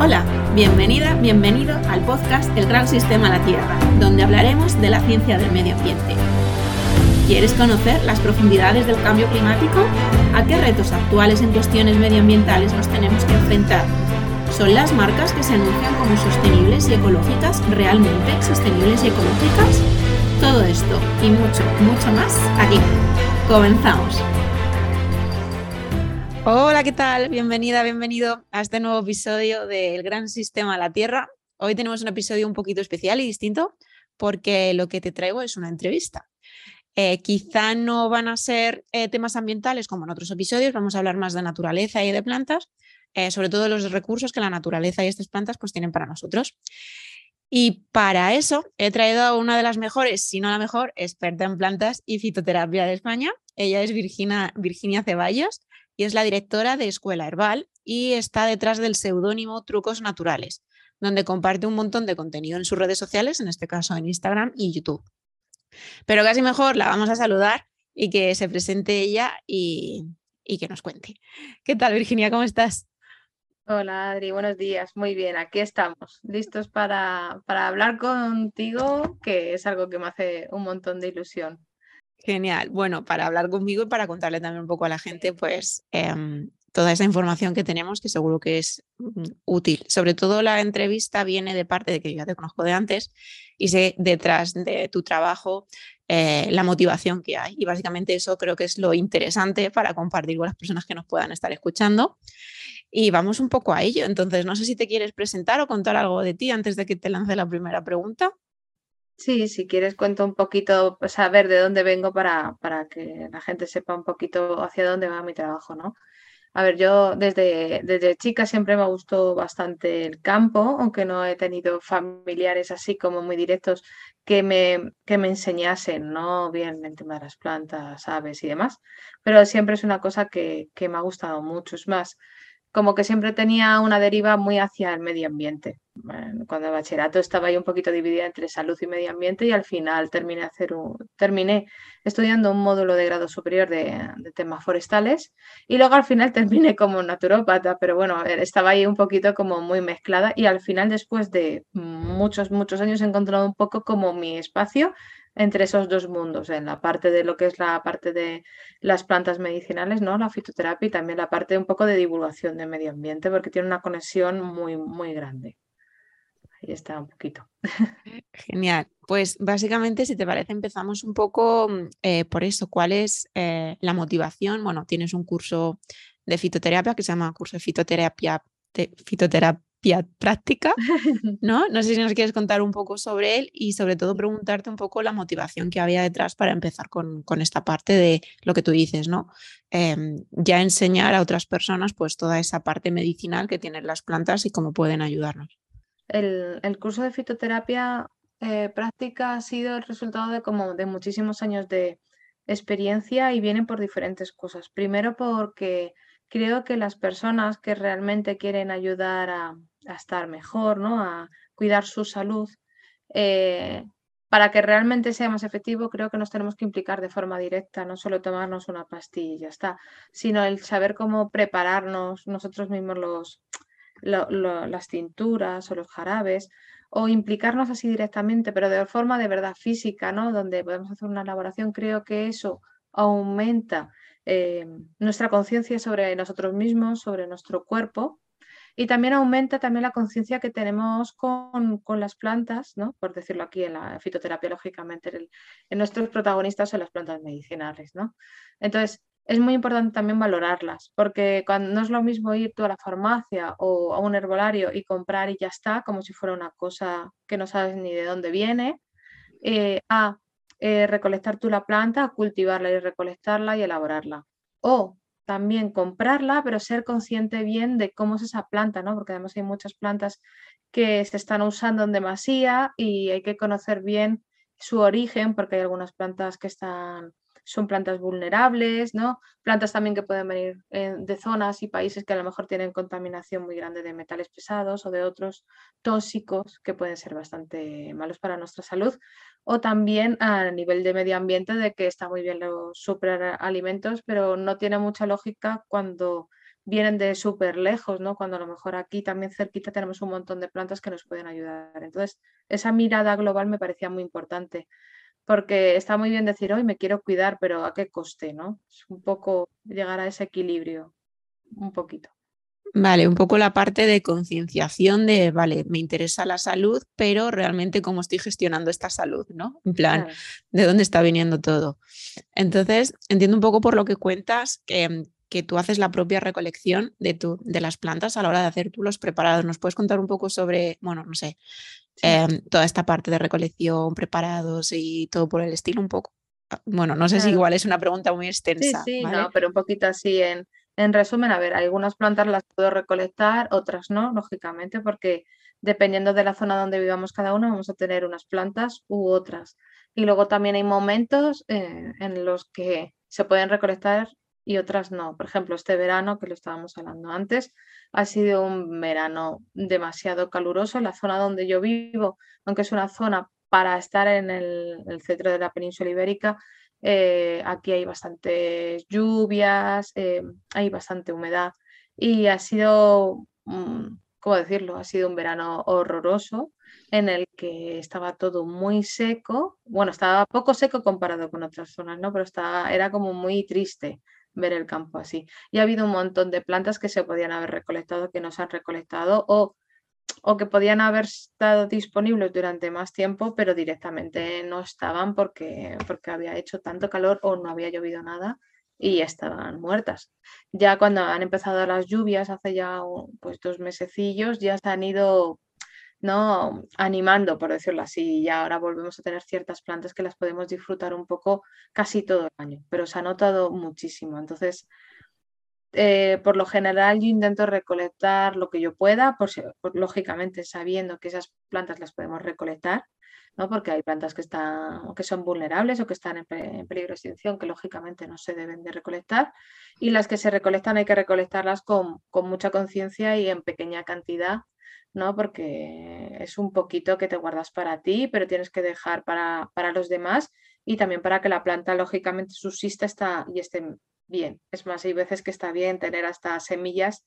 Hola, bienvenida, bienvenido al podcast El Gran Sistema La Tierra, donde hablaremos de la ciencia del medio ambiente. ¿Quieres conocer las profundidades del cambio climático? ¿A qué retos actuales en cuestiones medioambientales nos tenemos que enfrentar? ¿Son las marcas que se anuncian como sostenibles y ecológicas realmente sostenibles y ecológicas? Todo esto y mucho, mucho más aquí. Comenzamos. Hola, ¿qué tal? Bienvenida, bienvenido a este nuevo episodio del Gran Sistema La Tierra. Hoy tenemos un episodio un poquito especial y distinto porque lo que te traigo es una entrevista. Eh, quizá no van a ser eh, temas ambientales como en otros episodios, vamos a hablar más de naturaleza y de plantas, eh, sobre todo los recursos que la naturaleza y estas plantas pues, tienen para nosotros. Y para eso he traído a una de las mejores, si no la mejor, experta en plantas y fitoterapia de España. Ella es Virginia, Virginia Ceballos y es la directora de Escuela Herbal y está detrás del seudónimo Trucos Naturales, donde comparte un montón de contenido en sus redes sociales, en este caso en Instagram y YouTube. Pero casi mejor la vamos a saludar y que se presente ella y, que nos cuente. ¿Qué tal, Virginia? ¿Cómo estás? Hola Adri, buenos días. Muy bien, aquí estamos, listos para, para hablar contigo, que es algo que me hace un montón de ilusión. Genial. Bueno, para hablar conmigo y para contarle también un poco a la gente, pues em, toda esa información que tenemos, que seguro que es mm, útil. Sobre todo la entrevista viene de parte de que yo ya te conozco de antes y sé detrás de tu trabajo eh, la motivación que hay. Y básicamente eso creo que es lo interesante para compartir con las personas que nos puedan estar escuchando. Y vamos un poco a ello. Entonces, no sé si te quieres presentar o contar algo de ti antes de que te lance la primera pregunta. Sí, si quieres cuento un poquito, saber de dónde vengo para, para que la gente sepa un poquito hacia dónde va mi trabajo, ¿no? A ver, yo desde, desde chica siempre me gustó bastante el campo, aunque no he tenido familiares así como muy directos que me, que me enseñasen, ¿no? Bien el tema de las plantas, aves y demás, pero siempre es una cosa que, que me ha gustado mucho. Es más, como que siempre tenía una deriva muy hacia el medio ambiente. cuando el bachillerato estaba ahí un poquito dividida entre salud y medio ambiente y al final terminé, hacer terminé estudiando un módulo de grado superior de, temas forestales y luego al final terminé como naturópata, pero bueno, estaba ahí un poquito como muy mezclada y al final después de muchos, muchos años he encontrado un poco como mi espacio entre esos dos mundos, en la parte de lo que es la parte de las plantas medicinales, ¿no? La fitoterapia y también la parte un poco de divulgación de medio ambiente, porque tiene una conexión muy, muy grande. Ahí está un poquito. Genial. Pues básicamente, si te parece, empezamos un poco eh, por eso. ¿Cuál es eh, la motivación? Bueno, tienes un curso de fitoterapia que se llama curso de fitoterapia, de fitoterapia práctica, ¿no? No sé si nos quieres contar un poco sobre él y sobre todo preguntarte un poco la motivación que había detrás para empezar con, con esta parte de lo que tú dices, ¿no? Em, ya enseñar a otras personas pues toda esa parte medicinal que tienen las plantas y cómo pueden ayudarnos. El, el curso de fitoterapia eh, práctica ha sido el resultado de como de muchísimos años de experiencia y vienen por diferentes cosas. Primero porque creo que las personas que realmente quieren ayudar a, a estar mejor, ¿no? a cuidar su salud, eh, para que realmente sea más efectivo, creo que nos tenemos que implicar de forma directa, no solo tomarnos una pastilla y ya está, sino el saber cómo prepararnos nosotros mismos los, las cinturas o los jarabes, o implicarnos así directamente, pero de forma de verdad física, ¿no? Donde podemos hacer una elaboración, creo que eso aumenta eh, nuestra conciencia sobre nosotros mismos, sobre nuestro cuerpo y también aumenta también la conciencia que tenemos con, las plantas, ¿no? por decirlo aquí en la fitoterapia, lógicamente, en, nuestros protagonistas son las plantas medicinales. ¿no? Entonces, es muy importante también valorarlas, porque cuando no es lo mismo ir tú a la farmacia o a un herbolario y comprar y ya está, como si fuera una cosa que no sabes ni de dónde viene, eh, a eh, recolectar tú la planta, cultivarla y recolectarla y elaborarla. O también comprarla, pero ser consciente bien de cómo es esa planta, ¿no? Porque además hay muchas plantas que se están usando en demasía y hay que conocer bien su origen, porque hay algunas plantas que están son plantas vulnerables, ¿no? Plantas también que pueden venir eh, de zonas y países que a lo mejor tienen contaminación muy grande de metales pesados o de otros tóxicos que pueden ser bastante malos para nuestra salud. O también a nivel de medio ambiente de que está muy bien los superalimentos, pero no tiene mucha lógica cuando vienen de súper lejos, ¿no? Cuando a lo mejor aquí también cerquita tenemos un montón de plantas que nos pueden ayudar. Entonces, esa mirada global me parecía muy importante, porque está muy bien decir, hoy me quiero cuidar, pero ¿a qué coste, no? Es un poco llegar a ese equilibrio, un poquito. Vale, un poco la parte de concienciación de, vale, me interesa la salud, pero realmente cómo estoy gestionando esta salud, ¿no? En plan, ¿de dónde está viniendo todo? Entonces, entiendo un poco por lo que cuentas que, que tú haces la propia recolección de, tu, de las plantas a la hora de hacer tú los preparados. ¿Nos puedes contar un poco sobre, bueno, no sé, em, toda esta parte de recolección, preparados y todo por el estilo un poco? Ah, bueno, no sé si igual es una pregunta muy extensa. Sí, sí, no, pero un poquito así en en resumen, a ver, algunas plantas las puedo recolectar, otras no, lógicamente, porque dependiendo de la zona donde vivamos cada uno, vamos a tener unas plantas u otras. Y luego también hay momentos eh, en los que se pueden recolectar y otras no. Por ejemplo, este verano, que lo estábamos hablando antes, ha sido un verano demasiado caluroso. La zona donde yo vivo, aunque es una zona para estar en el centro de la península ibérica, eh, aquí hay bastantes lluvias, eh, hay bastante humedad y ha sido, mm, ¿cómo decirlo? Ha sido un verano horroroso en el que estaba todo muy seco. Bueno, estaba poco seco comparado con otras zonas, ¿no? Pero estaba, era como muy triste ver el campo así. Y ha habido un montón de plantas que se podían haber recolectado, que no se han recolectado o o que podían haber estado disponibles durante más tiempo, pero directamente no estaban porque, porque había hecho tanto calor o no había llovido nada y estaban muertas. Ya cuando han empezado las lluvias, hace ya pues, dos mesecillos, ya se han ido ¿no? animando, por decirlo así, y ahora volvemos a tener ciertas plantas que las podemos disfrutar un poco casi todo el año, pero se ha notado muchísimo. Entonces, eh, por lo general yo intento recolectar lo que yo pueda, por, lógicamente sabiendo que esas plantas las podemos recolectar, ¿no? porque hay plantas que, están, que son vulnerables o que están en, peligro de extinción, que lógicamente no se deben de recolectar, y las que se recolectan hay que recolectarlas con, mucha conciencia y en pequeña cantidad, ¿no? porque es un poquito que te guardas para ti, pero tienes que dejar para, para los demás y también para que la planta lógicamente subsista y esté bien. Es más, hay veces que está bien tener hasta semillas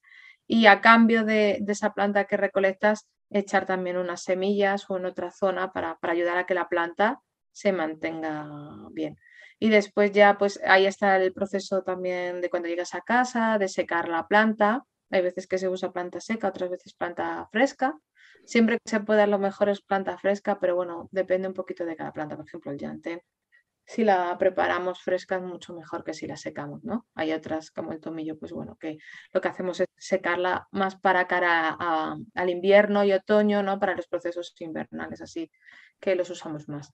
y a cambio de, esa planta que recolectas, echar también unas semillas o en otra zona para, ayudar a que la planta se mantenga bien. Y después ya, pues ahí está el proceso también de cuando llegas a casa, de secar la planta. Hay veces que se usa planta seca, otras veces planta fresca. Siempre que se pueda, lo mejor es planta fresca, pero bueno, depende un poquito de cada planta. Por ejemplo, el llante si la preparamos fresca es mucho mejor que si la secamos, ¿no? Hay otras como el tomillo, pues bueno, que lo que hacemos es secarla más para cara al invierno y otoño, ¿no? Para los procesos invernales, así que los usamos más.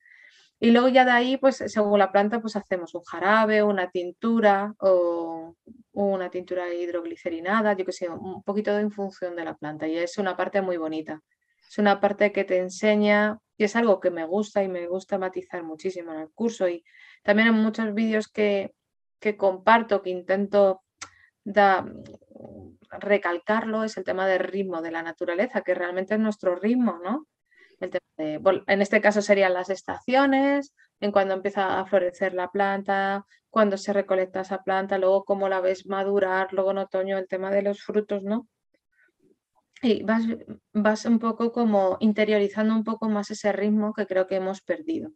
Y luego ya de ahí, pues según la planta, pues hacemos un jarabe, una tintura o una tintura hidroglicerinada, yo que sé, un poquito en función de la planta. Y es una parte muy bonita. Es una parte que te enseña y es algo que me gusta y me gusta matizar muchísimo en el curso y también en muchos vídeos que, comparto, que intento recalcarlo, es el tema del ritmo de la naturaleza, que realmente es nuestro ritmo, ¿no? En este caso serían las estaciones, en cuando empieza a florecer la planta, cuando se recolecta esa planta, luego cómo la ves madurar, luego en otoño el tema de los frutos, ¿no? Y vas, vas un poco como interiorizando un poco más ese ritmo que creo que hemos perdido.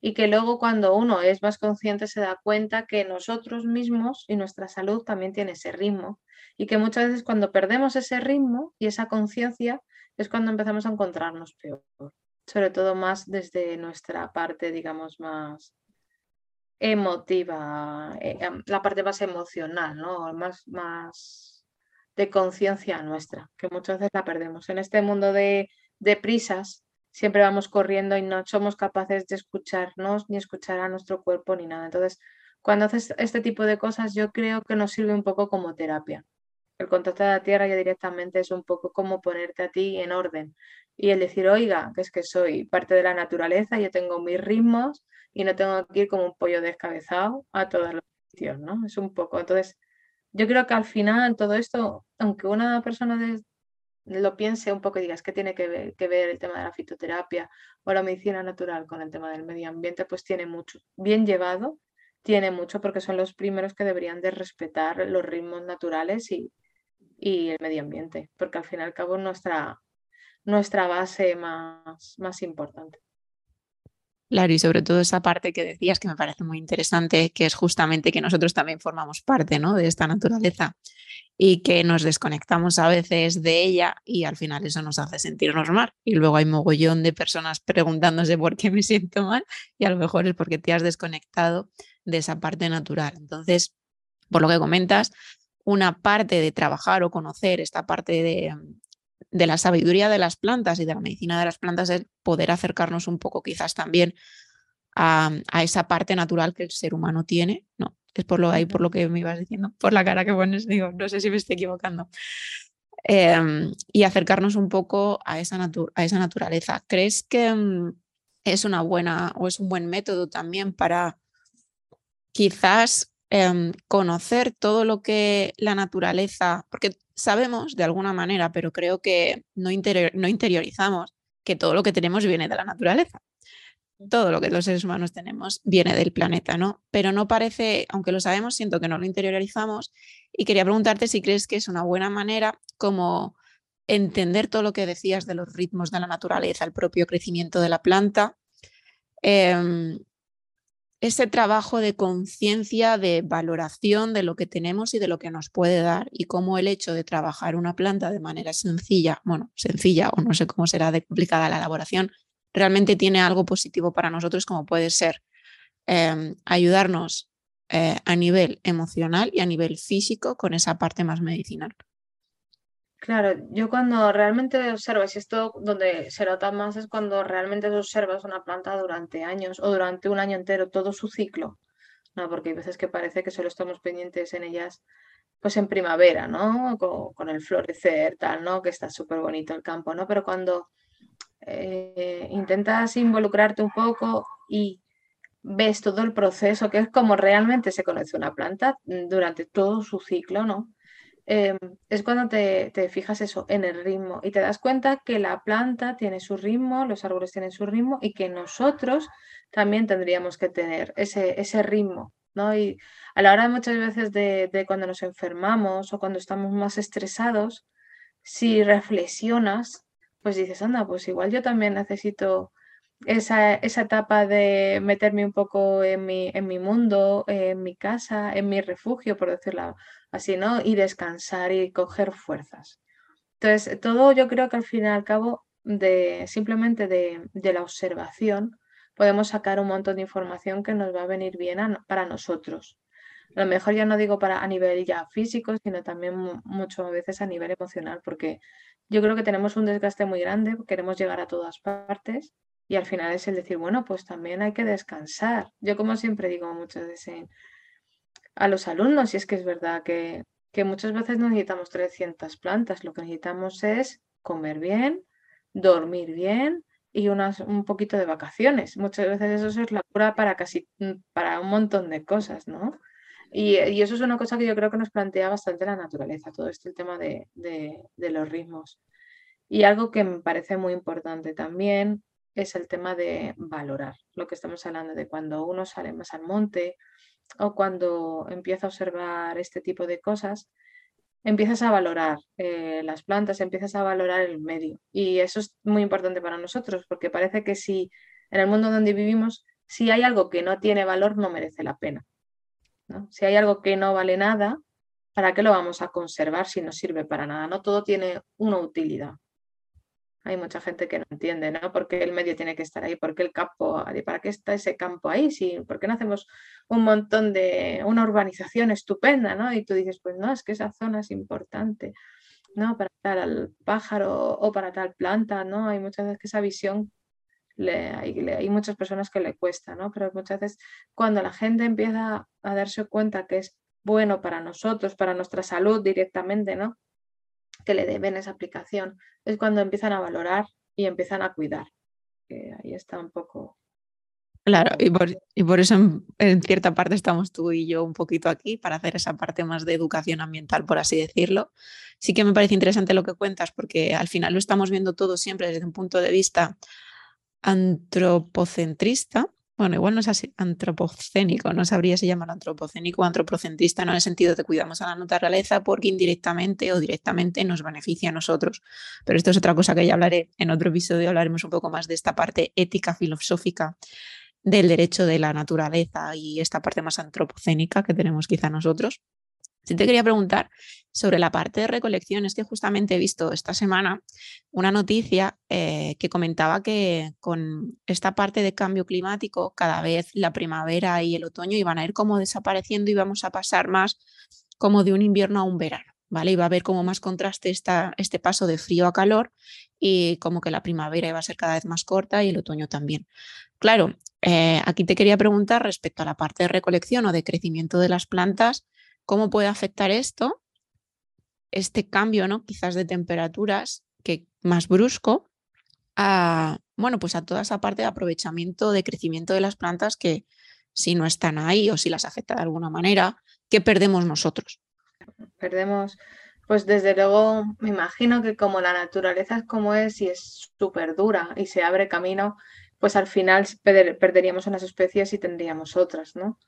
Y que luego cuando uno es más consciente se da cuenta que nosotros mismos y nuestra salud también tiene ese ritmo. Y que muchas veces cuando perdemos ese ritmo y esa conciencia es cuando empezamos a encontrarnos peor. Sobre todo más desde nuestra parte, digamos, más emotiva, eh, em, la parte más emocional, ¿no? Más, más de conciencia nuestra, que muchas veces la perdemos. En este mundo de, prisas siempre vamos corriendo y no somos capaces de escucharnos ni escuchar a nuestro cuerpo ni nada. Entonces, cuando haces este tipo de cosas, yo creo que nos sirve un poco como terapia. El contacto de la tierra ya directamente es un poco como ponerte a ti en orden y el decir, oiga, que es que soy parte de la naturaleza, yo tengo mis ritmos y no tengo que ir como un pollo descabezado a todos los sitios, ¿no? Es un poco. Entonces, yo creo que al final todo esto, aunque una persona lo piense un poco y digas que tiene que ver, que ver el tema de la fitoterapia o la medicina natural con el tema del medio ambiente, pues tiene mucho. Bien llevado, tiene mucho porque son los primeros que deberían de respetar los ritmos naturales y, y el medio ambiente, porque al fin y al cabo es nuestra, nuestra base más, más importante. Claro, y sobre todo esa parte que decías que me parece muy interesante, que es justamente que nosotros también formamos parte ¿no? de esta naturaleza y que nos desconectamos a veces de ella y al final eso nos hace sentirnos mal. Y luego hay mogollón de personas preguntándose por qué me siento mal y a lo mejor es porque te has desconectado de esa parte natural. Entonces, por lo que comentas, una parte de trabajar o conocer esta parte de, de la sabiduría de las plantas y de la medicina de las plantas es poder acercarnos un poco quizás también a, esa parte natural que el ser humano tiene, ¿no? Es por lo, ahí por lo que me ibas diciendo, por la cara que pones, digo, no sé si me estoy equivocando. Em, y acercarnos un poco a esa, a esa naturaleza. ¿Crees que mm, es una buena o es un buen método también para quizás em, conocer todo lo que la naturaleza, porque sabemos de alguna manera, pero creo que no, no interiorizamos que todo lo que tenemos viene de la naturaleza. Todo lo que los seres humanos tenemos viene del planeta, ¿no? Pero no parece, aunque lo sabemos, siento que no lo interiorizamos y quería preguntarte si crees que es una buena manera como entender todo lo que decías de los ritmos de la naturaleza, el propio crecimiento de la planta, em, ese trabajo de conciencia, de valoración de lo que tenemos y de lo que nos puede dar y cómo el hecho de trabajar una planta de manera sencilla, bueno, sencilla o no sé cómo será de complicada la elaboración, realmente tiene algo positivo para nosotros como puede ser em, ayudarnos eh, a nivel emocional y a nivel físico con esa parte más medicinal. Claro, yo cuando realmente observas, y esto donde se nota más es cuando realmente observas una planta durante años o durante un año entero, todo su ciclo, ¿no? Porque hay veces que parece que solo estamos pendientes en ellas pues en primavera, ¿no? Con, el florecer, tal, ¿no? Que está súper bonito el campo, ¿no? Pero cuando eh, intentas involucrarte un poco y ves todo el proceso, que es como realmente se conoce una planta durante todo su ciclo, ¿no? Em, es cuando te, fijas eso en el ritmo y te das cuenta que la planta tiene su ritmo, los árboles tienen su ritmo y que nosotros también tendríamos que tener ese, ese ritmo, ¿no? Y a la hora muchas veces de, de cuando nos enfermamos o cuando estamos más estresados, si reflexionas, pues dices, anda, pues igual yo también necesito esa, esa, etapa de meterme un poco en mi, en mi mundo, en mi casa, en mi refugio, por decirlo Y descansar y coger fuerzas. Entonces, todo yo creo que al fin y al cabo, de, simplemente de, la observación, podemos sacar un montón de información que nos va a venir bien para nosotros. A lo mejor ya no digo para a nivel ya físico, sino también muchas veces a nivel emocional, porque yo creo que tenemos un desgaste muy grande, queremos llegar a todas partes y al final es el decir, bueno, pues también hay que descansar. Yo como siempre digo muchas veces a los alumnos, y es que es verdad que, que muchas veces no necesitamos 300 plantas, lo que necesitamos es comer bien, dormir bien y unas, un poquito de vacaciones. Muchas veces eso es la cura para casi mm, para un montón de cosas, ¿no? Y, y, eso es una cosa que yo creo que nos plantea bastante la naturaleza, todo este tema de, de, de los ritmos. Y algo que me parece muy importante también es el tema de valorar lo que estamos hablando de cuando uno sale más al monte o cuando empieza a observar este tipo de cosas, empiezas a valorar eh, las plantas, empiezas a valorar el medio. Y eso es muy importante para nosotros, porque parece que si en el mundo donde vivimos, si hay algo que no tiene valor, no merece la pena. Si hay algo que no vale nada, ¿para qué lo vamos a conservar si no sirve para nada? No todo tiene una utilidad. Hay mucha gente que no entiende, ¿no? ¿Por qué el medio tiene que estar ahí? ¿Por qué el campo? ¿Para qué está ese campo ahí? Sí, ¿Por qué no hacemos un montón de, una urbanización estupenda, ¿no? Y tú dices, pues no, es que esa zona es importante, ¿no? Para tal pájaro o para tal planta, ¿no? Hay muchas veces que esa visión hay, hay, muchas personas que le cuesta, ¿no? Pero muchas veces cuando la gente empieza a darse cuenta que es bueno para nosotros, para nuestra salud directamente, ¿no? Que le deben esa aplicación, es cuando empiezan a valorar y empiezan a cuidar. ahí está un poco. Claro, y por, eso en, cierta parte estamos tú y yo un poquito aquí para hacer esa parte más de educación ambiental, por así decirlo. Sí que me parece interesante lo que cuentas porque al final lo estamos viendo todo siempre desde un punto de vista antropocentrista, bueno, igual no es así antropocénico, no sabría si llamarlo antropocénico o antropocentista, no en el sentido de cuidamos a la naturaleza porque indirectamente o directamente nos beneficia a nosotros. Pero esto es otra cosa que ya hablaré en otro episodio, hablaremos un poco más de esta parte ética, filosófica del derecho de la naturaleza y esta parte más antropocénica que tenemos quizá nosotros. Sí te quería preguntar sobre la parte de recolección. Es que justamente he visto esta semana una noticia eh, que comentaba que con esta parte de cambio climático, cada vez la primavera y el otoño iban a ir como desapareciendo y vamos a pasar más como de un invierno a un verano. ¿Vale? Iba a haber como más contraste esta, este paso de frío a calor y como que la primavera iba a ser cada vez más corta y el otoño también. Claro, eh, aquí te quería preguntar respecto a la parte de recolección o de crecimiento de las plantas, ¿Cómo puede afectar esto, este cambio, ¿no? Quizás de temperaturas que más brusco, a, bueno, pues a toda esa parte de aprovechamiento, de crecimiento de las plantas que si no están ahí o si las afecta de alguna manera, ¿qué perdemos nosotros? Perdemos, pues desde luego me imagino que como la naturaleza es como es y es súper dura y se abre camino, pues al final perderíamos unas especies y tendríamos otras, ¿no?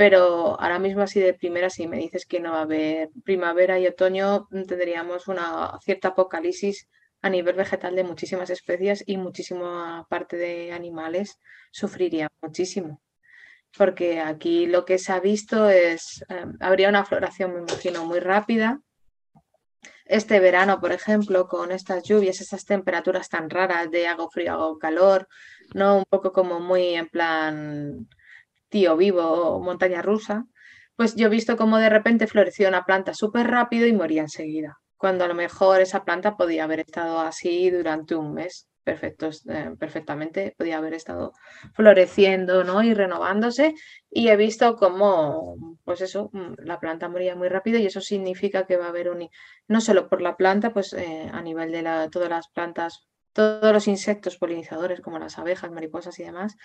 Pero ahora mismo así de primera, si me dices que no va a haber primavera y otoño, mm, tendríamos una cierta apocalipsis a nivel vegetal de muchísimas especies y muchísima parte de animales sufriría muchísimo. Porque aquí lo que se ha visto es, eh, habría una floración, me imagino, muy rápida. Este verano, por ejemplo, con estas lluvias, estas temperaturas tan raras de hago frío, hago calor, ¿no? Un poco como muy en plan tío vivo montaña rusa, pues yo he visto cómo de repente floreció una planta súper rápido y moría enseguida, cuando a lo mejor esa planta podía haber estado así durante un mes. Perfecto, eh, perfectamente podía haber estado floreciendo ¿no? y renovándose y he visto cómo pues eso mm, la planta moría muy rápido y eso significa que va a haber un no solo por la planta pues eh, a nivel de todas las plantas todos los insectos polinizadores como las abejas, mariposas y demás,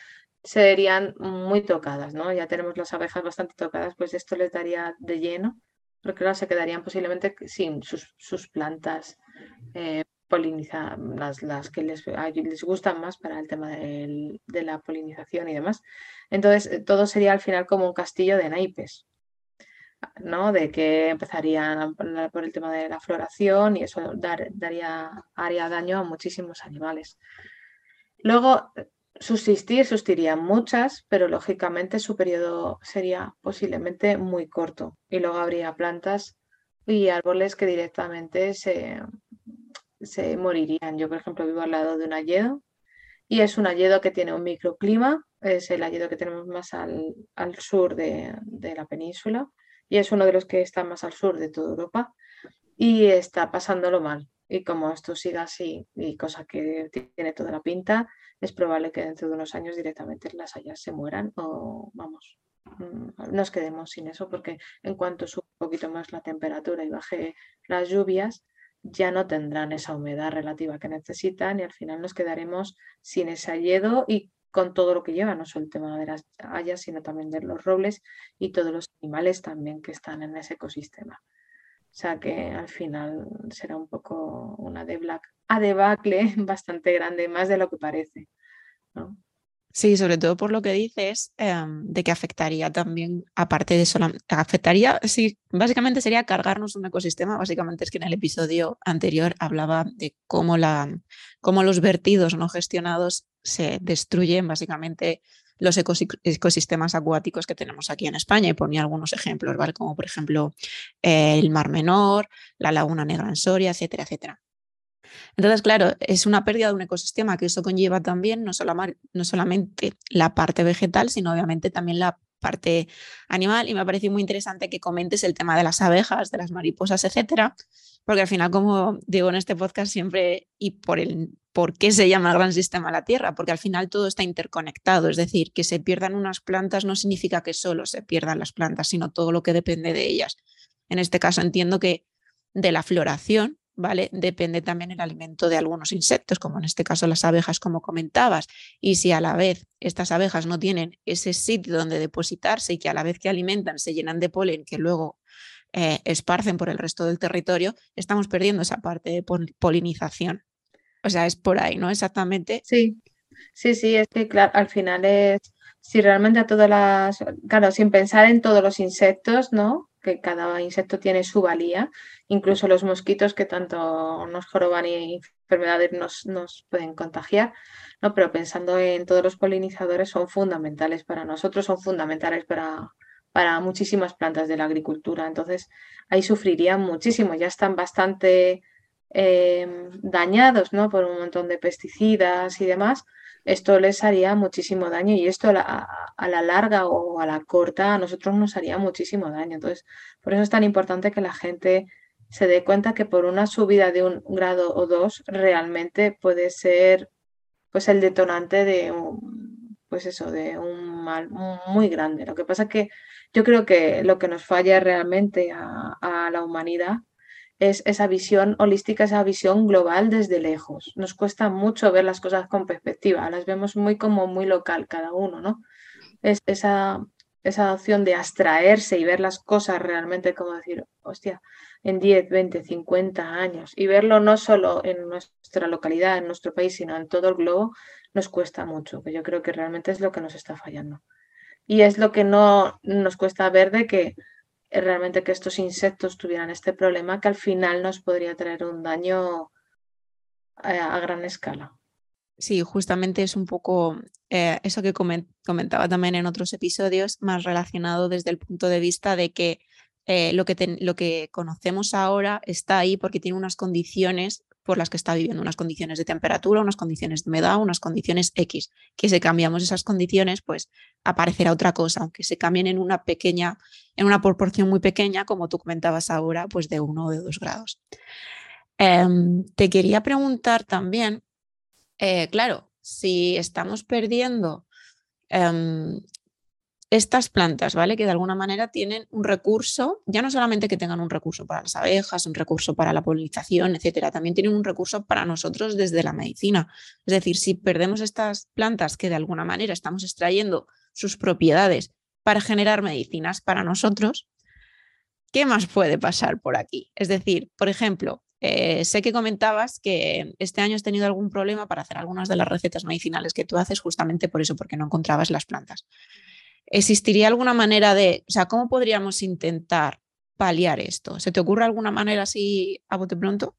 serían muy tocadas, ¿no? Ya tenemos las abejas bastante tocadas, pues esto les daría de lleno, porque claro, se quedarían posiblemente sin sus, plantas eh, polinizadas, las, que les, les, gustan más para el tema de la polinización y demás. Entonces, eh, todo sería al final como un castillo de naipes, ¿no? De que empezarían por el tema de la floración y eso daría, haría daño a muchísimos animales. Luego, subsistir, sustirían muchas, pero lógicamente su periodo sería posiblemente muy corto. Y luego habría plantas y árboles que directamente se, morirían. Yo, por ejemplo, vivo al lado de un hayedo y es un hayedo que tiene un microclima, es el hayedo que tenemos más al, sur de la península y es uno de los que está más al sur de toda Europa y está pasándolo mal. Y como esto siga así, y cosa que tiene toda la pinta, es probable que dentro de unos años directamente las hayas se mueran o vamos, mm, nos quedemos sin eso porque en cuanto suba un poquito más la temperatura y baje las lluvias, ya no tendrán esa humedad relativa que necesitan y al final nos quedaremos sin ese hayedo y con todo lo que lleva, no solo el tema de las hayas, sino también de los robles y todos los animales también que están en ese ecosistema. O sea que al final será un poco una debacle bastante grande, más de lo que parece. Sí, sobre todo por lo que dices, em, de que afectaría también, aparte de eso, afectaría, sí, básicamente sería cargarnos un ecosistema, básicamente es que en el episodio anterior hablaba de cómo, la, cómo los vertidos no gestionados se destruyen básicamente los ecosistemas acuáticos que tenemos aquí en España y ponía algunos ejemplos, ¿vale? Como por ejemplo el Mar Menor, la Laguna Negra en Soria, etcétera, etcétera. Entonces, claro, es una pérdida de un ecosistema que eso conlleva también no, solamente la parte vegetal, sino obviamente también la parte animal. Y me ha parecido muy interesante que comentes el tema de las abejas, de las mariposas, etcétera, porque al final, como digo en este podcast siempre, y por el por qué se llama gran sistema la Tierra, porque al final todo está interconectado, es decir, que se pierdan unas plantas no significa que solo se pierdan las plantas, sino todo lo que depende de ellas. En este caso entiendo que de la floración ¿vale? Depende también el alimento de algunos insectos, como en este caso las abejas, como comentabas. Y si a la vez estas abejas no tienen ese sitio donde depositarse y que a la vez que alimentan se llenan de polen que luego eh, esparcen por el resto del territorio, estamos perdiendo esa parte de polinización. O sea, es por ahí, ¿no? Exactamente. Sí, sí, sí, es que claro, al final es si realmente a todas las, claro, sin pensar en todos los insectos, ¿no? Que cada insecto tiene su valía, incluso los mosquitos que tanto nos joroban y enfermedades nos, nos pueden contagiar, ¿no? Pero pensando en todos los polinizadores son fundamentales para nosotros, son fundamentales para, para muchísimas plantas de la agricultura. Entonces, ahí sufrirían muchísimo, ya están bastante em, dañados ¿no? por un montón de pesticidas y demás. Esto les haría muchísimo daño y esto a la, larga o a la corta a nosotros nos haría muchísimo daño. Entonces, por eso es tan importante que la gente se dé cuenta que por una subida de un grado o dos realmente puede ser pues el detonante de un, pues eso, de un mal muy grande. Lo que pasa es que yo creo que lo que nos falla realmente a, la humanidad es esa visión holística, esa visión global desde lejos. Nos cuesta mucho ver las cosas con perspectiva, las vemos muy como muy local cada uno, ¿no? Es esa, esa opción de abstraerse y ver las cosas realmente como decir, hostia, en 10, 20, 50 años y verlo no solo en nuestra localidad, en nuestro país, sino en todo el globo, nos cuesta mucho, que yo creo que realmente es lo que nos está fallando. Y es lo que no nos cuesta ver de que realmente que estos insectos tuvieran este problema que al final nos podría traer un daño eh, a, gran escala. Sí, justamente es un poco eh, eso que comentaba también en otros episodios, más relacionado desde el punto de vista de que, lo, que lo que conocemos ahora está ahí porque tiene unas condiciones por las que está viviendo, unas condiciones de temperatura, unas condiciones de humedad, unas condiciones X, que si cambiamos esas condiciones, pues aparecerá otra cosa, aunque se cambien en una pequeña, en una proporción muy pequeña, como tú comentabas ahora, pues de uno o de dos grados. Em, te quería preguntar también, eh, claro, si estamos perdiendo em, estas plantas, ¿vale? Que de alguna manera tienen un recurso, ya no solamente que tengan un recurso para las abejas, un recurso para la polinización, etcétera, también tienen un recurso para nosotros desde la medicina. Es decir, si perdemos estas plantas que de alguna manera estamos extrayendo sus propiedades para generar medicinas para nosotros, ¿qué más puede pasar por aquí? Es decir, por ejemplo, eh, sé que comentabas que este año has tenido algún problema para hacer algunas de las recetas medicinales que tú haces justamente por eso, porque no encontrabas las plantas. ¿Existiría alguna manera de, o sea, cómo podríamos intentar paliar esto? ¿Se te ocurre alguna manera así a bote pronto?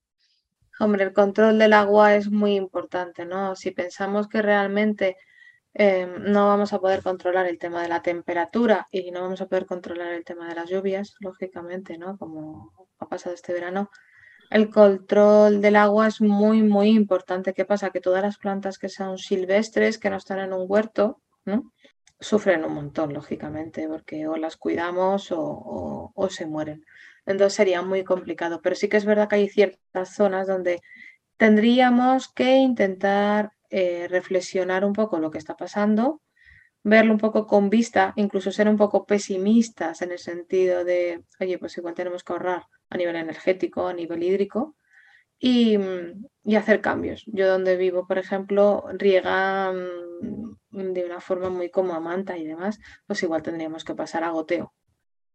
Hombre, el control del agua es muy importante, ¿no? Si pensamos que realmente em, no vamos a poder controlar el tema de la temperatura y no vamos a poder controlar el tema de las lluvias, lógicamente, ¿no? Como ha pasado este verano, el control del agua es muy, muy importante. ¿Qué pasa? Que todas las plantas que son silvestres, que no están en un huerto, ¿no? Sufren un montón, lógicamente, porque o las cuidamos o, se mueren. Entonces sería muy complicado. Pero sí que es verdad que hay ciertas zonas donde tendríamos que intentar eh, reflexionar un poco lo que está pasando, verlo un poco con vista, incluso ser un poco pesimistas en el sentido de, oye, pues igual tenemos que ahorrar a nivel energético, a nivel hídrico, y, y hacer cambios. Yo donde vivo, por ejemplo, riegan de una forma muy como a manta y demás, pues igual tendríamos que pasar a goteo.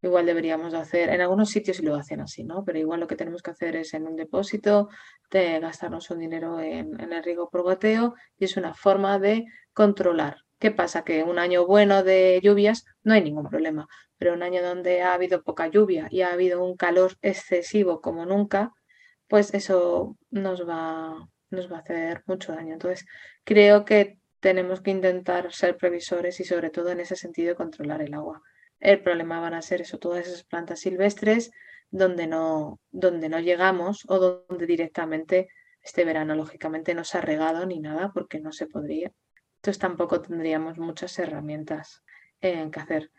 Igual deberíamos hacer, en algunos sitios lo hacen así, ¿no? Pero igual lo que tenemos que hacer es en un depósito, de gastarnos un dinero en, el riego por goteo y es una forma de controlar. ¿Qué pasa? Que un año bueno de lluvias no hay ningún problema, pero un año donde ha habido poca lluvia y ha habido un calor excesivo como nunca, pues eso nos va, nos va a hacer mucho daño. Entonces, creo que tenemos que intentar ser previsores y sobre todo en ese sentido controlar el agua. El problema van a ser eso, todas esas plantas silvestres donde no, donde no llegamos o donde directamente este verano lógicamente no se ha regado ni nada porque no se podría. Entonces tampoco tendríamos muchas herramientas en que hacer.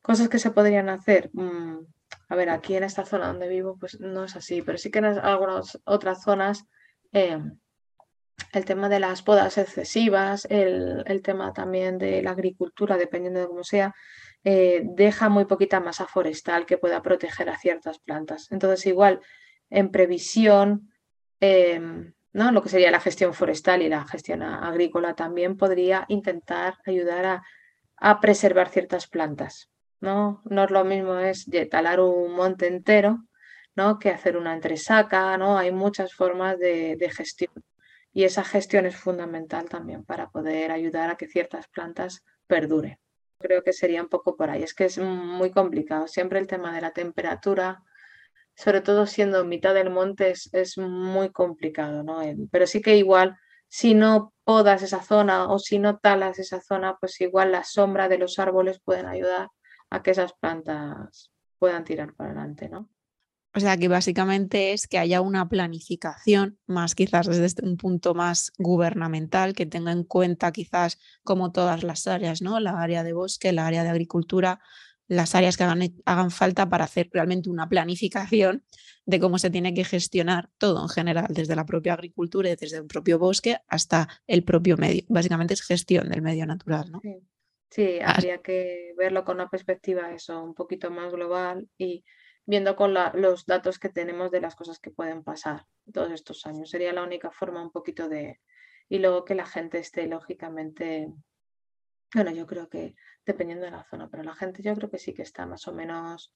Cosas que se podrían hacer. Mm, a ver, aquí en esta zona donde vivo pues no es así, pero sí que en algunas otras zonas eh, el tema de las podas excesivas, el, tema también de la agricultura, dependiendo de cómo sea, eh, deja muy poquita masa forestal que pueda proteger a ciertas plantas. Entonces, igual, en previsión, em, ¿no? lo que sería la gestión forestal y la gestión agrícola también podría intentar ayudar a, preservar ciertas plantas. ¿no? no es lo mismo es talar un monte entero ¿no? que hacer una entresaca, ¿no? hay muchas formas de gestión y esa gestión es fundamental también para poder ayudar a que ciertas plantas perduren. creo que sería un poco por ahí. Es que es muy complicado. Siempre el tema de la temperatura, sobre todo siendo mitad del monte, es, muy complicado, ¿no? pero sí que igual, si no podas esa zona o si no talas esa zona, pues igual la sombra de los árboles pueden ayudar a que esas plantas puedan tirar para adelante, ¿no? O sea que básicamente es que haya una planificación, más quizás desde este, un punto más gubernamental, que tenga en cuenta quizás como todas las áreas, ¿no? La área de bosque, la área de agricultura, las áreas que hagan, hagan falta para hacer realmente una planificación de cómo se tiene que gestionar todo en general, desde la propia agricultura y desde el propio bosque hasta el propio medio. Básicamente es gestión del medio natural, ¿no? Sí, sí habría que verlo con una perspectiva eso, un poquito más global y viendo con los datos que tenemos de las cosas que pueden pasar todos estos años. Sería la única forma un poquito de... Y luego que la gente esté lógicamente... Bueno, yo creo que dependiendo de la zona, pero la gente yo creo que sí que está más o menos,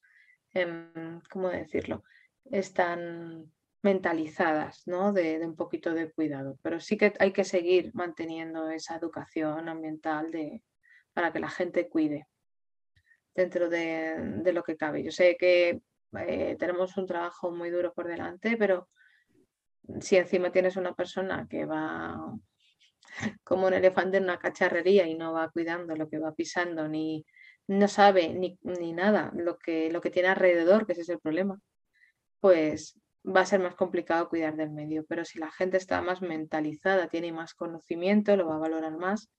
¿cómo decirlo? Están mentalizadas, ¿no? De, un poquito de cuidado, pero sí que hay que seguir manteniendo esa educación ambiental de, para que la gente cuide dentro de, de, lo que cabe. Yo sé que eh, tenemos un trabajo muy duro por delante, pero si encima tienes una persona que va como un elefante en una cacharrería y no va cuidando lo que va pisando, ni no sabe ni, nada lo que, lo que tiene alrededor, que ese es el problema, pues va a ser más complicado cuidar del medio. Pero si la gente está más mentalizada, tiene más conocimiento, lo va a valorar más.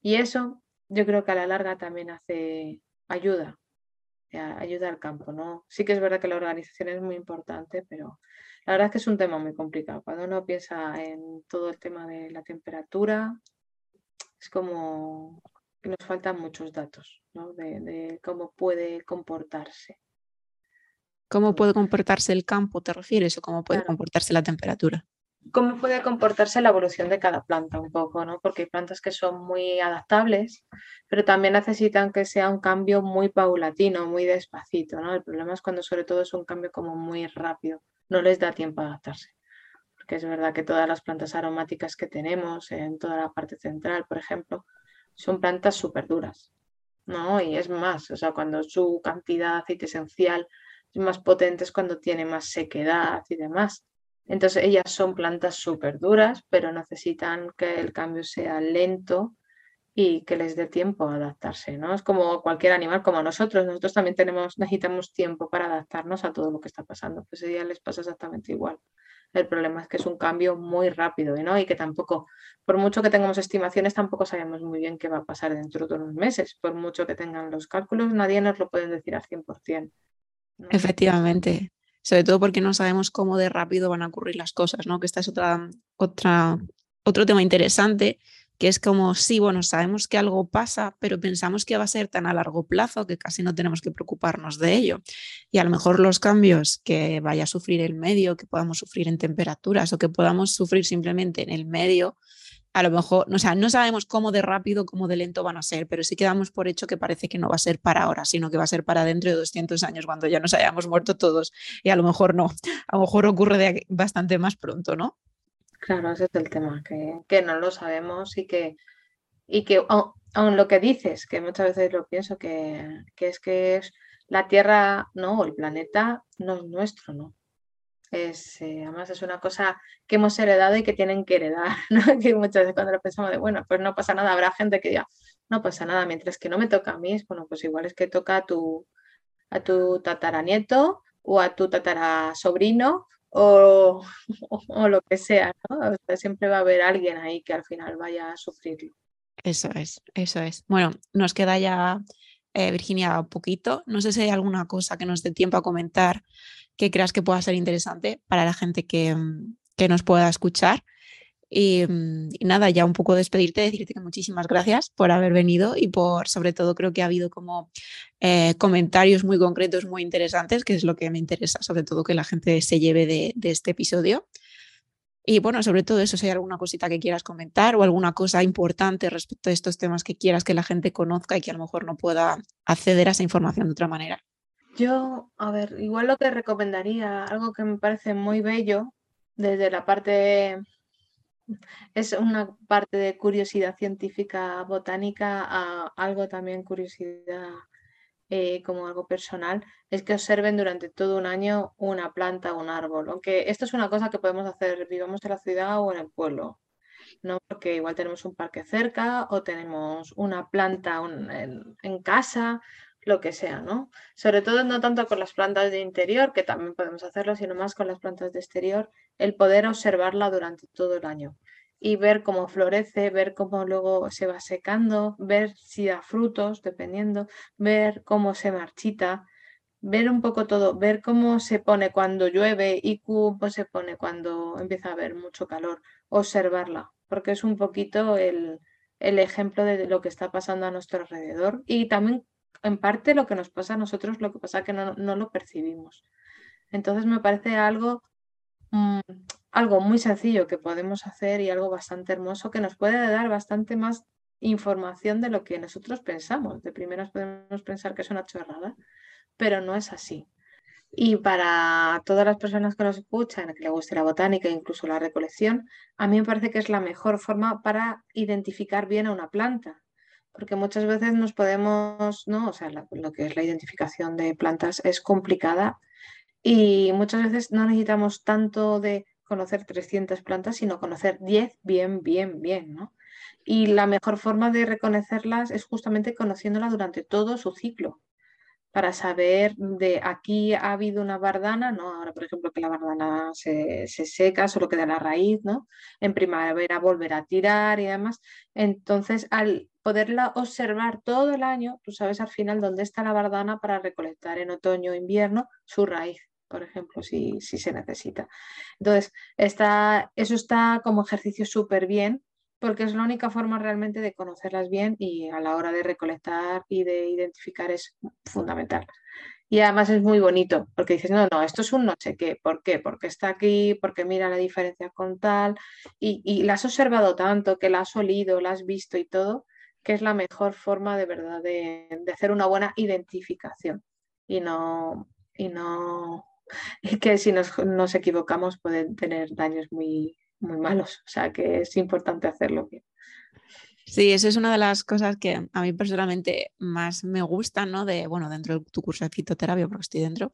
Y eso yo creo que a la larga también hace ayuda ayuda al campo, ¿no? Sí que es verdad que la organización es muy importante, pero la verdad es que es un tema muy complicado. Cuando uno piensa en todo el tema de la temperatura, es como que nos faltan muchos datos, ¿no? De, cómo puede comportarse. ¿Cómo puede comportarse el campo, te refieres, o cómo puede comportarse la temperatura? Cómo puede comportarse la evolución de cada planta un poco, ¿no? Porque hay plantas que son muy adaptables, pero también necesitan que sea un cambio muy paulatino, muy despacito, ¿no? El problema es cuando sobre todo es un cambio como muy rápido, no les da tiempo a adaptarse. Porque es verdad que todas las plantas aromáticas que tenemos en toda la parte central, por ejemplo, son plantas súper duras, ¿no? Y es más, o sea, cuando su cantidad de aceite esencial es más potente es cuando tiene más sequedad y demás. Entonces ellas son plantas súper duras, pero necesitan que el cambio sea lento y que les dé tiempo a adaptarse, ¿no? Es como cualquier animal, como nosotros, nosotros también tenemos, necesitamos tiempo para adaptarnos a todo lo que está pasando, pues a ellas les pasa exactamente igual. El problema es que es un cambio muy rápido ¿no? y que tampoco, por mucho que tengamos estimaciones, tampoco sabemos muy bien qué va a pasar dentro de unos meses. Por mucho que tengan los cálculos, nadie nos lo puede decir al 100%. Efectivamente sobre todo porque no sabemos cómo de rápido van a ocurrir las cosas, ¿no? Que esta es otra, otra, otro tema interesante, que es como, sí, bueno, sabemos que algo pasa, pero pensamos que va a ser tan a largo plazo que casi no tenemos que preocuparnos de ello. Y a lo mejor los cambios que vaya a sufrir el medio, que podamos sufrir en temperaturas o que podamos sufrir simplemente en el medio, a lo mejor, o sea, no sabemos cómo de rápido, cómo de lento van a ser, pero sí quedamos por hecho que parece que no va a ser para ahora, sino que va a ser para dentro de 200 años, cuando ya nos hayamos muerto todos. Y a lo mejor no, a lo mejor ocurre de bastante más pronto, ¿no? Claro, ese es el tema, que, no lo sabemos y que, y que aun, lo que dices, que muchas veces lo pienso, que, que es que es la Tierra, no, el planeta no es nuestro, ¿no? Es, eh, además es una cosa que hemos heredado y que tienen que heredar, ¿no? que muchas veces cuando lo pensamos de, bueno, pues no pasa nada, habrá gente que diga, no pasa nada, mientras que no me toca a mí, es bueno, pues igual es que toca a tu, a tu tataranieto o a tu tatarasobrino o, o, lo que sea, ¿no? siempre va a haber alguien ahí que al final vaya a sufrirlo. Eso es, eso es. Bueno, nos queda ya, eh, Virginia, poquito. No sé si hay alguna cosa que nos dé tiempo a comentar que creas que pueda ser interesante para la gente que, mm, nos pueda escuchar. Mm, y, nada, ya un poco despedirte, decirte que muchísimas gracias por haber venido y por, sobre todo, creo que ha habido como eh, comentarios muy concretos, muy interesantes, que es lo que me interesa, sobre todo que la gente se lleve de este episodio. Y bueno, sobre todo eso, si hay alguna cosita que quieras comentar o alguna cosa importante respecto a estos temas que quieras que la gente conozca y que a lo mejor no pueda acceder a esa información de otra manera. Yo, a ver, igual lo que recomendaría, algo que me parece muy bello desde la parte es una parte de curiosidad científica botánica a algo también curiosidad eh, como algo personal, es que observen durante todo un año una planta o un árbol. Aunque esto es una cosa que podemos hacer, vivamos en la ciudad o en el pueblo. ¿no? Porque igual tenemos un parque cerca o tenemos una planta en, casa, lo que sea, ¿no? Sobre todo no tanto con las plantas de interior, que también podemos hacerlo, sino más con las plantas de exterior, el poder observarla durante todo el año y ver cómo florece, ver cómo luego se va secando, ver si da frutos, dependiendo, ver cómo se marchita, ver un poco todo, ver cómo se pone cuando llueve y cómo se pone cuando empieza a haber mucho calor, observarla, porque es un poquito el, ejemplo de lo que está pasando a nuestro alrededor y también en parte lo que nos pasa a nosotros, lo que pasa es que no, no lo percibimos. Entonces me parece algo Mm, algo muy sencillo que podemos hacer y algo bastante hermoso que nos puede dar bastante más información de lo que nosotros pensamos. De primeras podemos pensar que es una chorrada, pero no es así. Y para todas las personas que nos escuchan, que le guste la botánica e incluso la recolección, a mí me parece que es la mejor forma para identificar bien a una planta. Porque muchas veces nos podemos, ¿no? O sea, lo que es la identificación de plantas es complicada y muchas veces no necesitamos tanto de conocer 300 plantas, sino conocer 10 bien, bien, bien, ¿no? Y la mejor forma de reconocerlas es justamente conociéndolas durante todo su ciclo, para saber de aquí ha habido una bardana, ¿no? Ahora, por ejemplo, que la bardana se, se seca, solo queda la raíz, ¿no? En primavera volverá a tirar y demás. Entonces, al poderla observar todo el año, tú sabes al final dónde está la bardana para recolectar en otoño o invierno su raíz por ejemplo, si, se necesita. Entonces, está, eso está como ejercicio súper bien porque es la única forma realmente de conocerlas bien y a la hora de recolectar y de identificar es fundamental. Y además es muy bonito, porque dices, no, no, esto es un no sé qué, ¿por qué? Porque está aquí, porque mira la diferencia con tal, y, y la has observado tanto, que la has olido, la has visto y todo, que es la mejor forma de verdad de, de hacer una buena identificación y no, y no que si nos, equivocamos pueden tener daños muy, muy malos. O sea que es importante hacerlo bien. Sí, eso es una de las cosas que a mí personalmente más me gustan, ¿no? De, bueno, dentro de tu curso de fitoterapia, porque estoy dentro,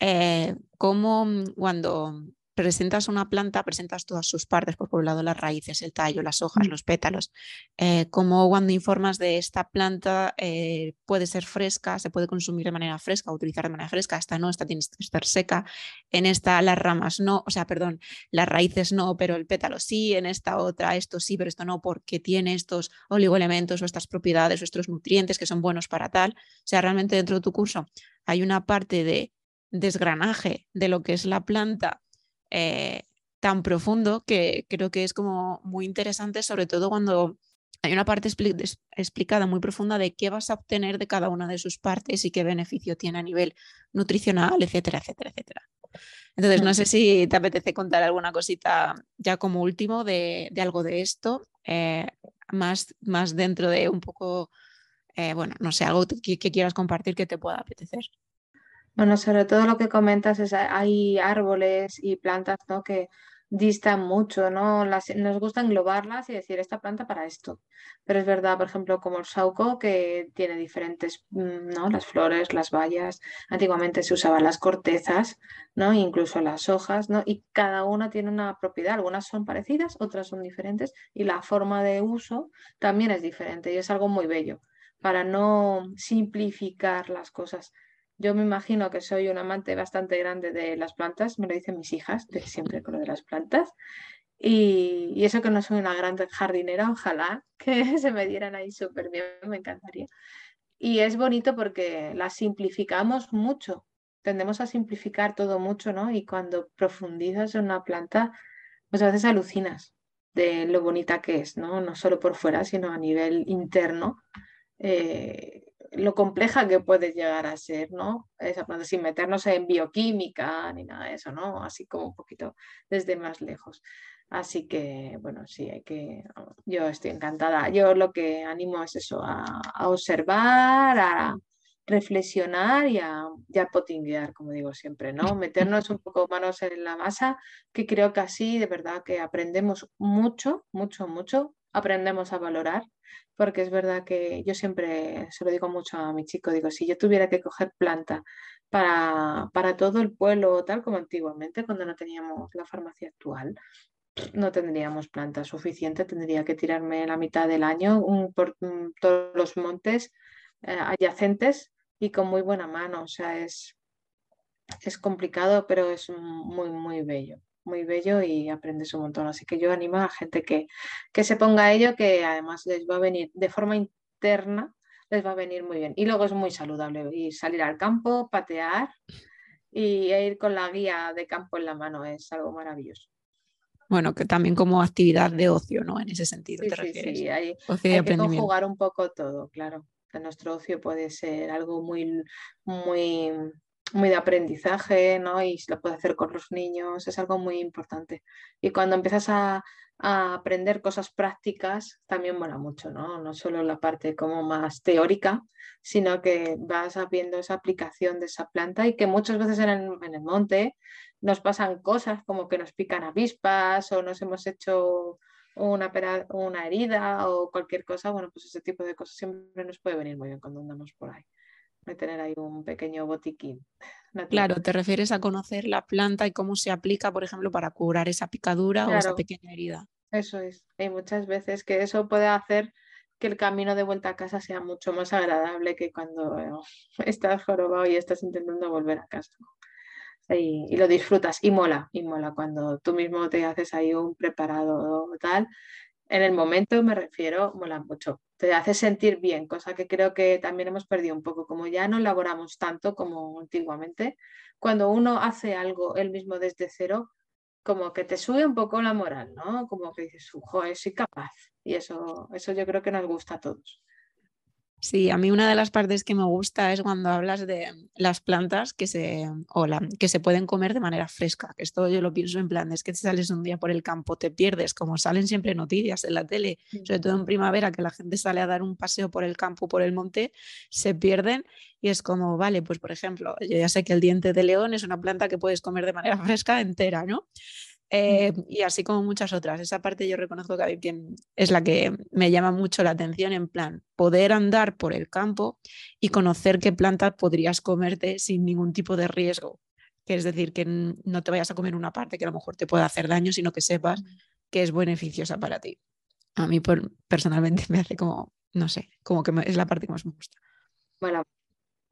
eh, como cuando presentas una planta, presentas todas sus partes, por un lado las raíces, el tallo, las hojas, mm. los pétalos, eh, como cuando informas de esta planta eh, puede ser fresca, se puede consumir de manera fresca, utilizar de manera fresca, esta no, esta tiene que estar seca, en esta las ramas no, o sea, perdón, las raíces no, pero el pétalo sí, en esta otra esto sí, pero esto no, porque tiene estos oligoelementos o estas propiedades o estos nutrientes que son buenos para tal. O sea, realmente dentro de tu curso hay una parte de desgranaje de lo que es la planta eh, tan profundo que creo que es como muy interesante, sobre todo cuando hay una parte explicada muy profunda de qué vas a obtener de cada una de sus partes y qué beneficio tiene a nivel nutricional, etcétera, etcétera, etcétera. Entonces, no sé si te apetece contar alguna cosita ya como último de, algo de esto, eh, más, más dentro de un poco, eh, bueno, no sé, algo que, que, quieras compartir que te pueda apetecer. Bueno, sobre todo lo que comentas es hay árboles y plantas ¿no? que distan mucho, ¿no? Las, nos gusta englobarlas y decir esta planta para esto. Pero es verdad, por ejemplo, como el sauco, que tiene diferentes, mm, ¿no? Las flores, las bayas. Antiguamente se usaban las cortezas, ¿no? Incluso las hojas, ¿no? Y cada una tiene una propiedad. Algunas son parecidas, otras son diferentes. Y la forma de uso también es diferente. Y es algo muy bello para no simplificar las cosas yo me imagino que soy un amante bastante grande de las plantas, me lo dicen mis hijas, de siempre con lo de las plantas. Y, eso que no soy una gran jardinera, ojalá que se me dieran ahí súper bien, me encantaría. Y es bonito porque las simplificamos mucho, tendemos a simplificar todo mucho, ¿no? Y cuando profundizas en una planta, pues a veces alucinas de lo bonita que es, ¿no? No solo por fuera, sino a nivel interno. Eh, lo compleja que puede llegar a ser, ¿no? Esa planta sin meternos en bioquímica ni nada de eso, ¿no? Así como un poquito desde más lejos. Así que, bueno, sí, hay que, yo estoy encantada. Yo lo que animo es eso, a, observar, a, reflexionar y a, potinguear, como digo siempre, ¿no? Meternos un poco manos en la masa, que creo que así de verdad que aprendemos mucho, mucho, mucho, aprendemos a valorar, porque es verdad que yo siempre se lo digo mucho a mi chico, digo, si yo tuviera que coger planta para, para todo el pueblo, tal como antiguamente, cuando no teníamos la farmacia actual, no tendríamos planta suficiente, tendría que tirarme la mitad del año por todos los montes eh, adyacentes y con muy buena mano. O sea, es, es complicado, pero es muy, muy bello. Muy bello y aprendes un montón. Así que yo animo a gente que, que se ponga a ello, que además les va a venir de forma interna, les va a venir muy bien. Y luego es muy saludable y salir al campo, patear y ir con la guía de campo en la mano es algo maravilloso. Bueno, que también como actividad de ocio, ¿no? En ese sentido, te refieres. Sí, hay, hay que conjugar un poco todo, claro nuestro ocio puede ser algo muy, muy, muy de aprendizaje, ¿no? Y se lo puede hacer con los niños, es algo muy importante. Y cuando empiezas a, aprender cosas prácticas, también mola mucho, ¿no? No solo la parte como más teórica, sino que vas viendo esa aplicación de esa planta y que muchas veces en el, en el monte nos pasan cosas como que nos pican avispas o nos hemos hecho una, una herida o cualquier cosa, bueno, pues ese tipo de cosas siempre nos puede venir muy bien cuando andamos por ahí. De tener ahí un pequeño botiquín. Claro, te refieres a conocer la planta y cómo se aplica, por ejemplo, para curar esa picadura o esa pequeña herida. Eso es. Hay muchas veces que eso puede hacer que el camino de vuelta a casa sea mucho más agradable que cuando eh, estás jorobado y estás intentando volver a casa y, lo disfrutas y mola, y mola cuando tú mismo te haces ahí un preparado o tal. En el momento me refiero, mola mucho. Te hace sentir bien, cosa que creo que también hemos perdido un poco. Como ya no elaboramos tanto como antiguamente, cuando uno hace algo él mismo desde cero, como que te sube un poco la moral, ¿no? Como que dices, joder, soy capaz. Y eso, eso yo creo que nos gusta a todos. Sí, a mí una de las partes que me gusta es cuando hablas de las plantas que se, o que se pueden comer de manera fresca. Esto yo lo pienso en plan, es que si sales un día por el campo, te pierdes, como salen siempre noticias en la tele, sobre todo en primavera, que la gente sale a dar un paseo por el campo, por el monte, se pierden y es como, vale, pues por ejemplo, yo ya sé que el diente de león es una planta que puedes comer de manera fresca entera, ¿no? Eh, y así como muchas otras. Esa parte yo reconozco que es la que me llama mucho la atención, en plan, poder andar por el campo y conocer qué plantas podrías comerte sin ningún tipo de riesgo. Que es decir, que no te vayas a comer una parte que a lo mejor te pueda hacer daño, sino que sepas que es beneficiosa para ti. A mí personalmente me hace como, no sé, como que es la parte que más me gusta. Bueno,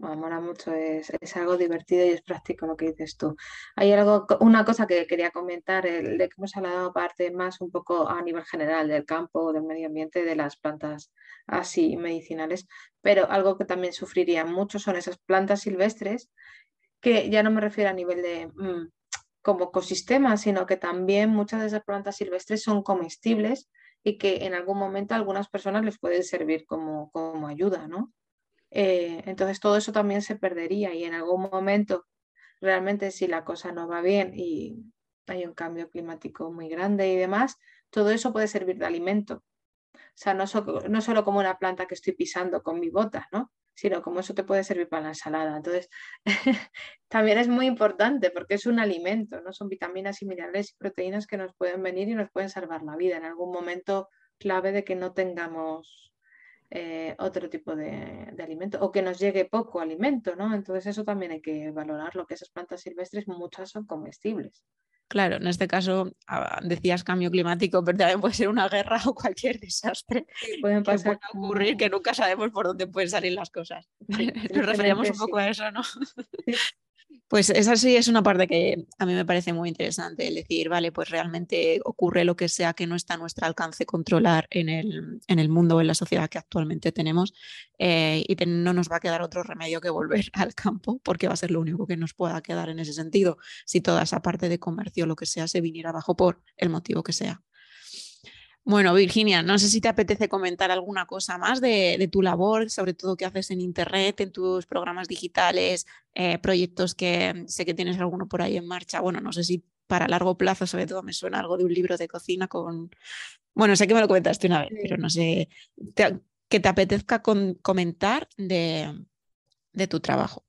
me mola mucho, es, algo divertido y es práctico lo que dices tú. Hay algo, una cosa que quería comentar, el, de que hemos hablado aparte más un poco a nivel general del campo, del medio ambiente, de las plantas así medicinales, pero algo que también sufriría mucho son esas plantas silvestres, que ya no me refiero a nivel de mm, como ecosistema, sino que también muchas de esas plantas silvestres son comestibles y que en algún momento a algunas personas les puede servir como, como ayuda, ¿no? Eh, entonces todo eso también se perdería y en algún momento realmente si la cosa no va bien y hay un cambio climático muy grande y demás, todo eso puede servir de alimento. O sea, no, no solo como una planta que estoy pisando con mi bota, ¿no? sino como eso te puede servir para la ensalada. Entonces, también es muy importante porque es un alimento, ¿no? Son vitaminas y minerales y proteínas que nos pueden venir y nos pueden salvar la vida en algún momento clave de que no tengamos eh, otro tipo de, alimento o que nos llegue poco alimento, ¿no? Entonces eso también hay que valorar, lo que esas plantas silvestres muchas son comestibles. Claro, en este caso ah, decías cambio climático, pero también puede ser una guerra o cualquier desastre pueden pasar que puede ocurrir que nunca sabemos por dónde pueden salir las cosas. Nos referíamos un poco a eso, ¿no? Pues esa sí es una parte que a mí me parece muy interesante, el decir, vale, pues realmente ocurre lo que sea que no está a nuestro alcance controlar en el, en el mundo o en la sociedad que actualmente tenemos eh, y no nos va a quedar otro remedio que volver al campo porque va a ser lo único que nos pueda quedar en ese sentido si toda esa parte de comercio lo que sea se viniera abajo por el motivo que sea. Bueno, Virginia, no sé si te apetece comentar alguna cosa más de, tu labor, sobre todo qué haces en Internet, en tus programas digitales, eh, proyectos que sé que tienes alguno por ahí en marcha. Bueno, no sé si para largo plazo, sobre todo, me suena algo de un libro de cocina con... Bueno, sé que me lo comentaste una vez, pero no sé, que te apetezca comentar de, de tu trabajo,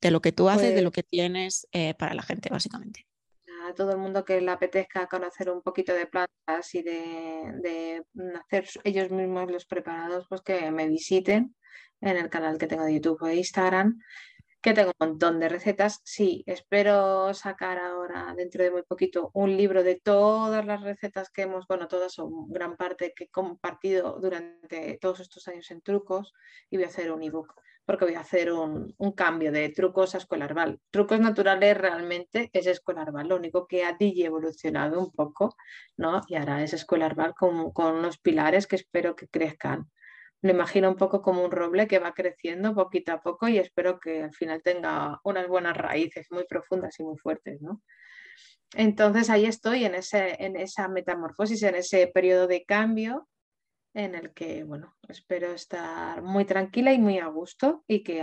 de lo que tú haces, de Pues lo que tienes eh, para la gente, básicamente. A todo el mundo que le apetezca conocer un poquito de plantas y de, de hacer ellos mismos los preparados, pues que me visiten en el canal que tengo de YouTube e Instagram, que tengo un montón de recetas. Sí, espero sacar ahora, dentro de muy poquito, un libro de todas las recetas que hemos, bueno, todas o gran parte que he compartido durante todos estos años en trucos y voy a hacer un ebook porque voy a hacer un, cambio de trucos a escolarval. Trucos naturales realmente es escolarval, lo único que ha DJ evolucionado un poco, ¿no? Y ahora es escolarval con, con unos pilares que espero que crezcan. Me imagino un poco como un roble que va creciendo poquito a poco y espero que al final tenga unas buenas raíces muy profundas y muy fuertes, ¿no? Entonces ahí estoy en, ese, en esa metamorfosis, en ese periodo de cambio en el que, bueno, espero estar muy tranquila y muy a gusto y que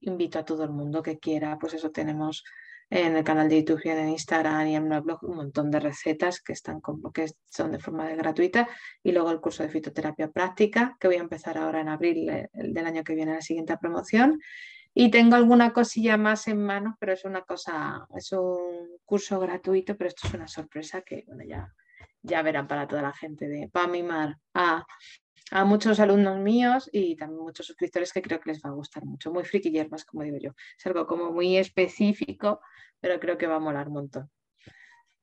invito a todo el mundo que quiera, pues eso tenemos en el canal de YouTube y en Instagram y en el blog un montón de recetas que están como que son de forma de gratuita y luego el curso de fitoterapia práctica que voy a empezar ahora en abril eh, el del año que viene la siguiente promoción. Y tengo alguna cosilla más en manos, pero es una cosa, es un curso gratuito, pero esto es una sorpresa que bueno, ya, ya verán para toda la gente, de, para mimar a, a muchos alumnos míos y también muchos suscriptores que creo que les va a gustar mucho. Muy friki hierbas, como digo yo. Es algo como muy específico, pero creo que va a molar un montón.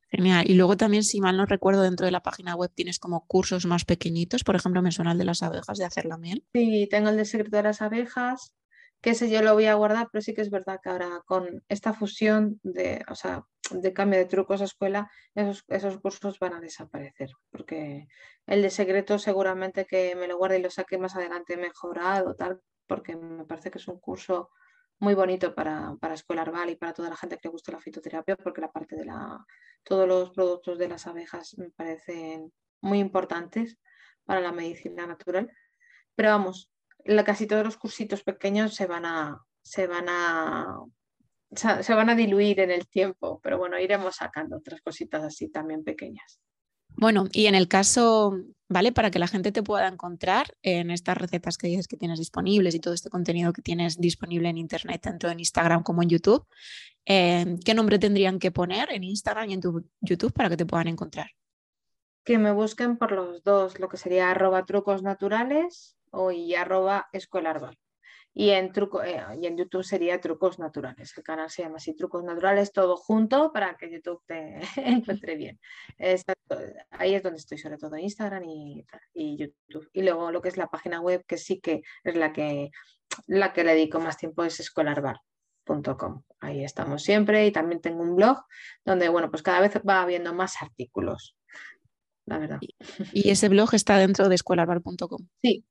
Genial. Y luego también, si mal no recuerdo, dentro de la página web tienes como cursos más pequeñitos. Por ejemplo, me suena el de las abejas, de hacer la miel. Sí, tengo el de secreto de las abejas, que ese yo lo voy a guardar, pero sí que es verdad que ahora con esta fusión de, o sea, de cambio de trucos a escuela, esos, esos cursos van a desaparecer, porque el de secreto seguramente que me lo guarde y lo saque más adelante mejorado, tal, porque me parece que es un curso muy bonito para, para escuela arbal y para toda la gente que le gusta la fitoterapia, porque la parte de la, todos los productos de las abejas me parecen muy importantes para la medicina natural. Pero vamos, la- casi todos los cursitos pequeños se van a, se van a, se, van a diluir en el tiempo, pero bueno, iremos sacando otras cositas así también pequeñas. Bueno, y en el caso, ¿vale? Para que la gente te pueda encontrar en estas recetas que dices que tienes disponibles y todo este contenido que tienes disponible en Internet, tanto en Instagram como en YouTube, eh, ¿qué nombre tendrían que poner en Instagram y en tu YouTube para que te puedan encontrar? Que me busquen por los dos, lo que sería arroba trucos naturales o y arroba escuela arbal. Y en, truco, eh, y en YouTube sería Trucos Naturales. El canal se llama así, Trucos Naturales, todo junto para que YouTube te encuentre bien. Ahí es donde estoy, sobre todo Instagram y, y YouTube. Y luego lo que es la página web, que sí que es la que, la que le dedico más tiempo, es escolarbar.com. Ahí estamos siempre y también tengo un blog donde, bueno, pues cada vez va habiendo más artículos, la verdad. Y ese blog está dentro de escuelarbar.com. Sí.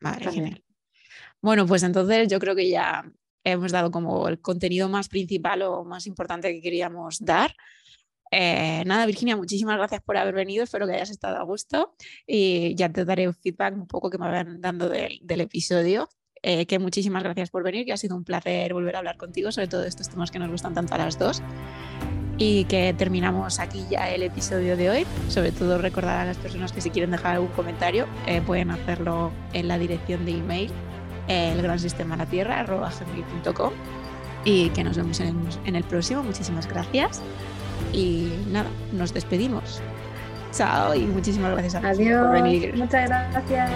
Vale, genial. Bueno, pues entonces yo creo que ya hemos dado como el contenido más principal o más importante que queríamos dar. Eh, nada, Virginia, muchísimas gracias por haber venido. Espero que hayas estado a gusto y ya te daré un feedback un poco que me van dando del, del episodio. Eh, que muchísimas gracias por venir, que ha sido un placer volver a hablar contigo sobre todo estos temas que nos gustan tanto a las dos. Y que terminamos aquí ya el episodio de hoy. Sobre todo recordar a las personas que si quieren dejar algún comentario eh, pueden hacerlo en la dirección de email el gran sistema la tierra arroba gmail.com y que nos vemos en, en el próximo. Muchísimas gracias y nada, nos despedimos. Chao y muchísimas gracias a Adiós. por venir. Muchas gracias.